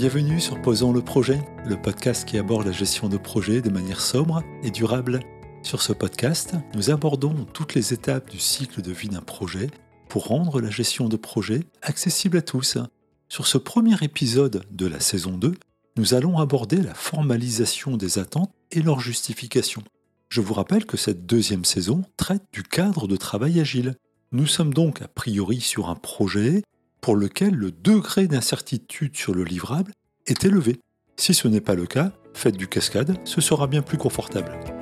Bienvenue sur Posons le projet, le podcast qui aborde la gestion de projets de manière sobre et durable. Sur ce podcast, nous abordons toutes les étapes du cycle de vie d'un projet pour rendre la gestion de projet accessible à tous. Sur ce premier épisode de la saison 2, nous allons aborder la formalisation des attentes et leur justification. Je vous rappelle que cette deuxième saison traite du cadre de travail agile. Nous sommes donc a priori sur un projet pour lequel le degré d'incertitude sur le livrable est élevé. Si ce n'est pas le cas, faites du cascade, ce sera bien plus confortable.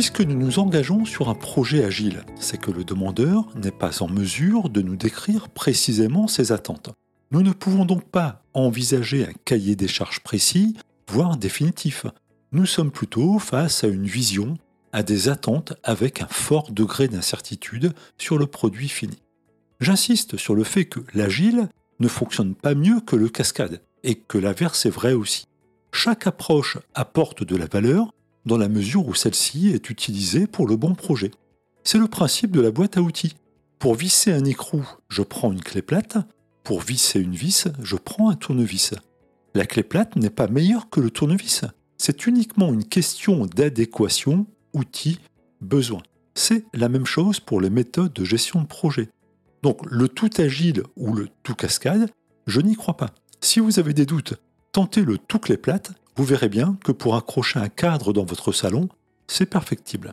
Puisque nous nous engageons sur un projet agile, c'est que le demandeur n'est pas en mesure de nous décrire précisément ses attentes. Nous ne pouvons donc pas envisager un cahier des charges précis voire définitif. Nous sommes plutôt face à une vision, à des attentes avec un fort degré d'incertitude sur le produit fini. J'insiste sur le fait que l'agile ne fonctionne pas mieux que le cascade, et que l'inverse est vrai aussi. Chaque approche apporte de la valeur dans la mesure où celle-ci est utilisée pour le bon projet. C'est le principe de la boîte à outils. Pour visser un écrou, je prends une clé plate, pour visser une vis, je prends un tournevis. La clé plate n'est pas meilleure que le tournevis. C'est uniquement une question d'adéquation, outil, besoin. C'est la même chose pour les méthodes de gestion de projet. Donc le tout agile ou le tout cascade, je n'y crois pas. Si vous avez des doutes, tentez le tout clé plate, vous verrez bien que pour accrocher un cadre dans votre salon, c'est perfectible.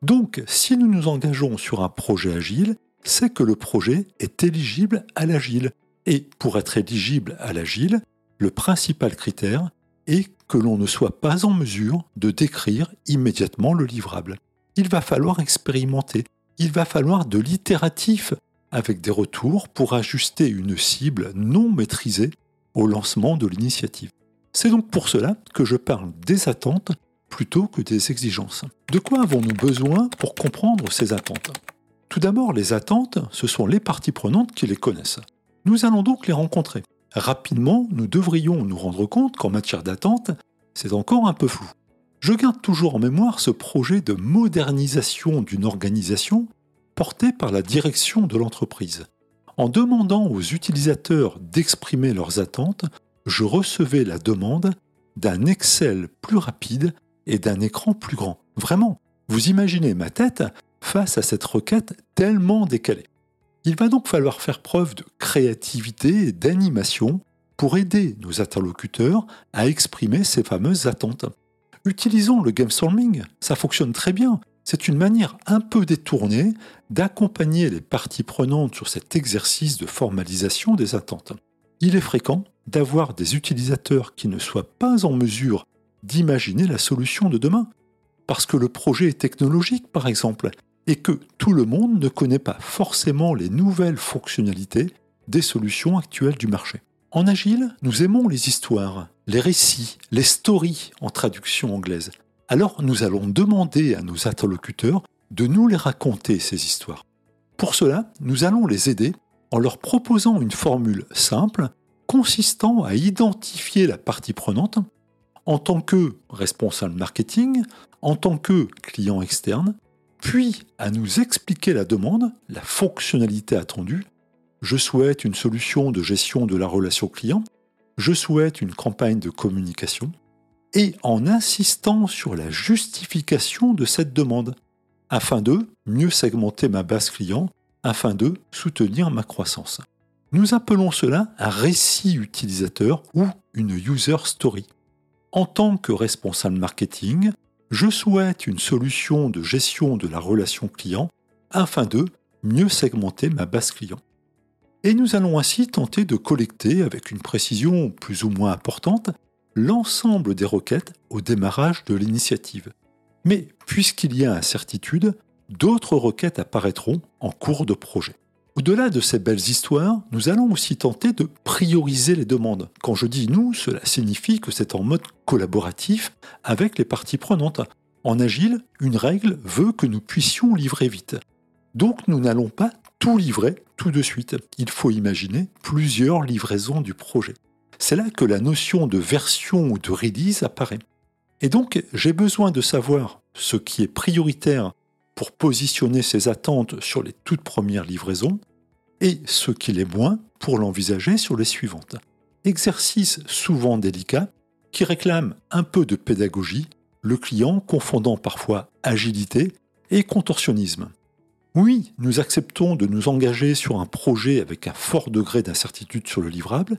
Donc si nous nous engageons sur un projet agile, c'est que le projet est éligible à l'agile. Et pour être éligible à l'agile, le principal critère est que l'on ne soit pas en mesure de décrire immédiatement le livrable. Il va falloir expérimenter, il va falloir de l'itératif avec des retours pour ajuster une cible non maîtrisée au lancement de l'initiative. C'est donc pour cela que je parle des attentes plutôt que des exigences. De quoi avons-nous besoin pour comprendre ces attentes? Tout d'abord, les attentes, ce sont les parties prenantes qui les connaissent. Nous allons donc les rencontrer rapidement, nous devrions nous rendre compte qu'en matière d'attente, c'est encore un peu flou. Je garde toujours en mémoire ce projet de modernisation d'une organisation porté par la direction de l'entreprise. En demandant aux utilisateurs d'exprimer leurs attentes, je recevais la demande d'un Excel plus rapide et d'un écran plus grand. Vraiment, vous imaginez ma tête face à cette requête tellement décalée. Il va donc falloir faire preuve de créativité et d'animation pour aider nos interlocuteurs à exprimer ces fameuses attentes. Utilisons le game storming, ça fonctionne très bien. C'est une manière un peu détournée d'accompagner les parties prenantes sur cet exercice de formalisation des attentes. Il est fréquent d'avoir des utilisateurs qui ne soient pas en mesure d'imaginer la solution de demain, parce que le projet est technologique par exemple, et que tout le monde ne connaît pas forcément les nouvelles fonctionnalités des solutions actuelles du marché. En agile, nous aimons les histoires, les récits, les stories en traduction anglaise. Alors nous allons demander à nos interlocuteurs de nous les raconter, ces histoires. Pour cela, nous allons les aider en leur proposant une formule simple consistant à identifier la partie prenante en tant que responsable marketing, en tant que client externe, puis à nous expliquer la demande, la fonctionnalité attendue. Je souhaite une solution de gestion de la relation client, je souhaite une campagne de communication, et en insistant sur la justification de cette demande, afin de mieux segmenter ma base client, afin de soutenir ma croissance. Nous appelons cela un récit utilisateur ou une user story. En tant que responsable marketing, je souhaite une solution de gestion de la relation client afin de mieux segmenter ma base client. Et nous allons ainsi tenter de collecter avec une précision plus ou moins importante l'ensemble des requêtes au démarrage de l'initiative. Mais puisqu'il y a incertitude, d'autres requêtes apparaîtront en cours de projet. Au-delà de ces belles histoires, nous allons aussi tenter de prioriser les demandes. Quand je dis nous, cela signifie que c'est en mode collaboratif avec les parties prenantes. En agile, une règle veut que nous puissions livrer vite. Donc nous n'allons pas tout livrer tout de suite. Il faut imaginer plusieurs livraisons du projet. C'est là que la notion de version ou de release apparaît. Et donc, j'ai besoin de savoir ce qui est prioritaire pour positionner ses attentes sur les toutes premières livraisons et ce qui l'est moins pour l'envisager sur les suivantes. Exercice souvent délicat qui réclame un peu de pédagogie, le client confondant parfois agilité et contorsionnisme. Oui, nous acceptons de nous engager sur un projet avec un fort degré d'incertitude sur le livrable.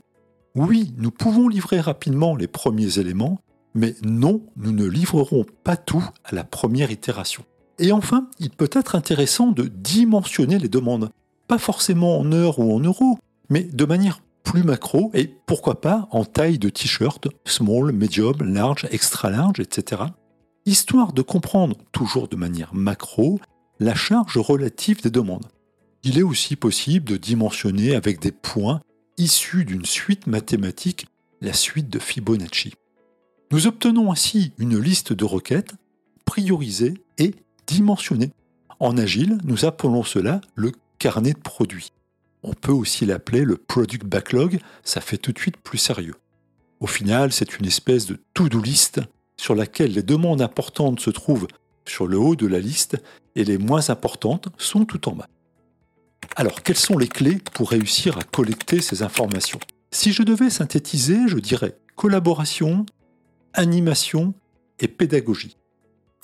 Oui, nous pouvons livrer rapidement les premiers éléments, mais non, nous ne livrerons pas tout à la première itération. Et enfin, il peut être intéressant de dimensionner les demandes, pas forcément en heures ou en euros, mais de manière plus macro et pourquoi pas en taille de t-shirt, small, medium, large, extra large, etc. Histoire de comprendre, toujours de manière macro, la charge relative des demandes. Il est aussi possible de dimensionner avec des points issus d'une suite mathématique, la suite de Fibonacci. Nous obtenons ainsi une liste de requêtes priorisées et dimensionnées. En agile, nous appelons cela le carnet de produits. On peut aussi l'appeler le product backlog, ça fait tout de suite plus sérieux. Au final, c'est une espèce de to-do list sur laquelle les demandes importantes se trouvent sur le haut de la liste et les moins importantes sont tout en bas. Alors, quelles sont les clés pour réussir à collecter ces informations? Si je devais synthétiser, je dirais collaboration, animation et pédagogie.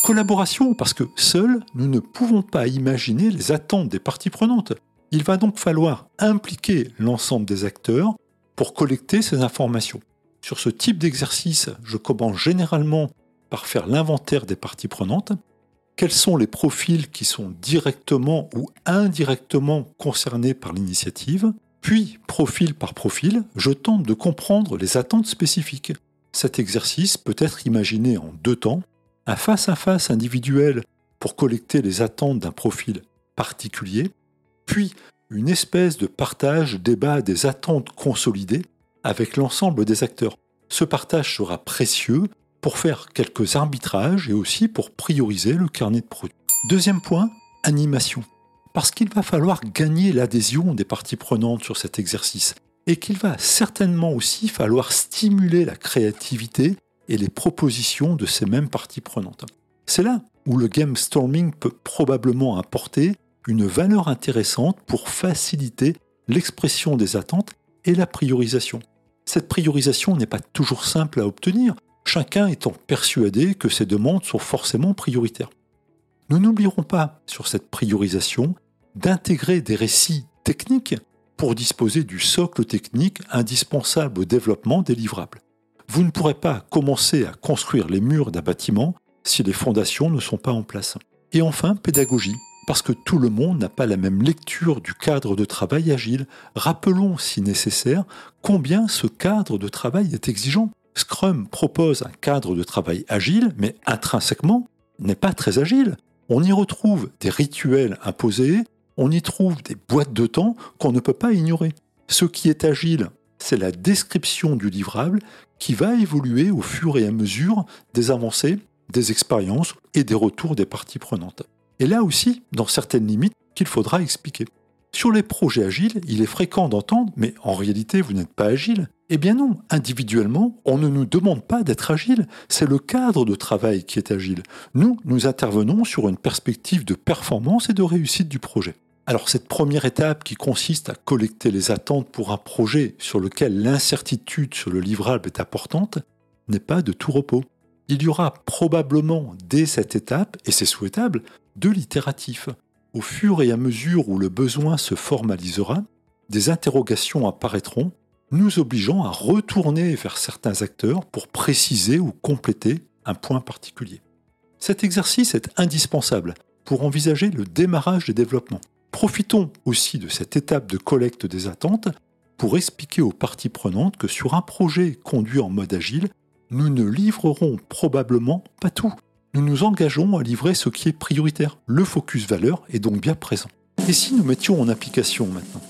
Collaboration parce que seuls, nous ne pouvons pas imaginer les attentes des parties prenantes. Il va donc falloir impliquer l'ensemble des acteurs pour collecter ces informations. Sur ce type d'exercice, je commence généralement par faire l'inventaire des parties prenantes. Quels sont les profils qui sont directement ou indirectement concernés par l'initiative? Puis, profil par profil, je tente de comprendre les attentes spécifiques. Cet exercice peut être imaginé en deux temps. Un face-à-face individuel pour collecter les attentes d'un profil particulier puis une espèce de partage débat des attentes consolidées avec l'ensemble des acteurs. Ce partage sera précieux pour faire quelques arbitrages et aussi pour prioriser le carnet de produits. Deuxième point, animation. Parce qu'il va falloir gagner l'adhésion des parties prenantes sur cet exercice et qu'il va certainement aussi falloir stimuler la créativité et les propositions de ces mêmes parties prenantes. C'est là où le game storming peut probablement apporter une valeur intéressante pour faciliter l'expression des attentes et la priorisation. Cette priorisation n'est pas toujours simple à obtenir, chacun étant persuadé que ses demandes sont forcément prioritaires. Nous n'oublierons pas, sur cette priorisation, d'intégrer des récits techniques pour disposer du socle technique indispensable au développement des livrables. Vous ne pourrez pas commencer à construire les murs d'un bâtiment si les fondations ne sont pas en place. Et enfin, pédagogie parce que tout le monde n'a pas la même lecture du cadre de travail agile. Rappelons, si nécessaire, combien ce cadre de travail est exigeant. Scrum propose un cadre de travail agile, mais intrinsèquement n'est pas très agile. On y retrouve des rituels imposés, on y trouve des boîtes de temps qu'on ne peut pas ignorer. Ce qui est agile, c'est la description du livrable qui va évoluer au fur et à mesure des avancées, des expériences et des retours des parties prenantes. Et là aussi, dans certaines limites qu'il faudra expliquer. Sur les projets agiles, il est fréquent d'entendre Mais en réalité, vous n'êtes pas agile. Eh bien non, individuellement, on ne nous demande pas d'être agile, c'est le cadre de travail qui est agile. Nous, nous intervenons sur une perspective de performance et de réussite du projet. Alors cette première étape qui consiste à collecter les attentes pour un projet sur lequel l'incertitude sur le livrable est importante n'est pas de tout repos. Il y aura probablement dès cette étape, et c'est souhaitable, de l'itératif. Au fur et à mesure où le besoin se formalisera, des interrogations apparaîtront, nous obligeant à retourner vers certains acteurs pour préciser ou compléter un point particulier. Cet exercice est indispensable pour envisager le démarrage des développements. Profitons aussi de cette étape de collecte des attentes pour expliquer aux parties prenantes que sur un projet conduit en mode agile, nous ne livrerons probablement pas tout nous nous engageons à livrer ce qui est prioritaire. Le focus valeur est donc bien présent. Et si nous mettions en application maintenant?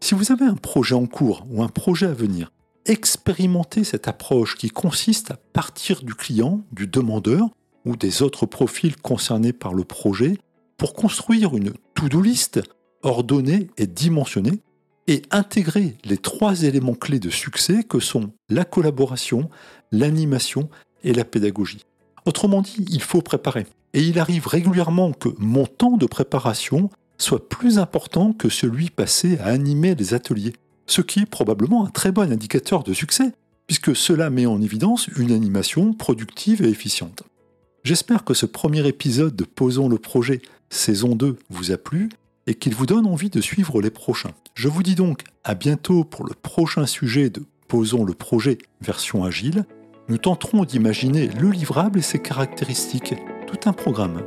Si vous avez un projet en cours ou un projet à venir, expérimentez cette approche qui consiste à partir du client, du demandeur ou des autres profils concernés par le projet pour construire une to-do list ordonné et dimensionné et intégrer les trois éléments clés de succès que sont la collaboration, l'animation et la pédagogie. Autrement dit, il faut préparer. Et il arrive régulièrement que mon temps de préparation soit plus important que celui passé à animer les ateliers, ce qui est probablement un très bon indicateur de succès, puisque cela met en évidence une animation productive et efficiente. J'espère que ce premier épisode de Posons le projet saison 2 vous a plu et qu'il vous donne envie de suivre les prochains. Je vous dis donc à bientôt pour le prochain sujet de Posons le projet version agile. Nous tenterons d'imaginer le livrable et ses caractéristiques, tout un programme.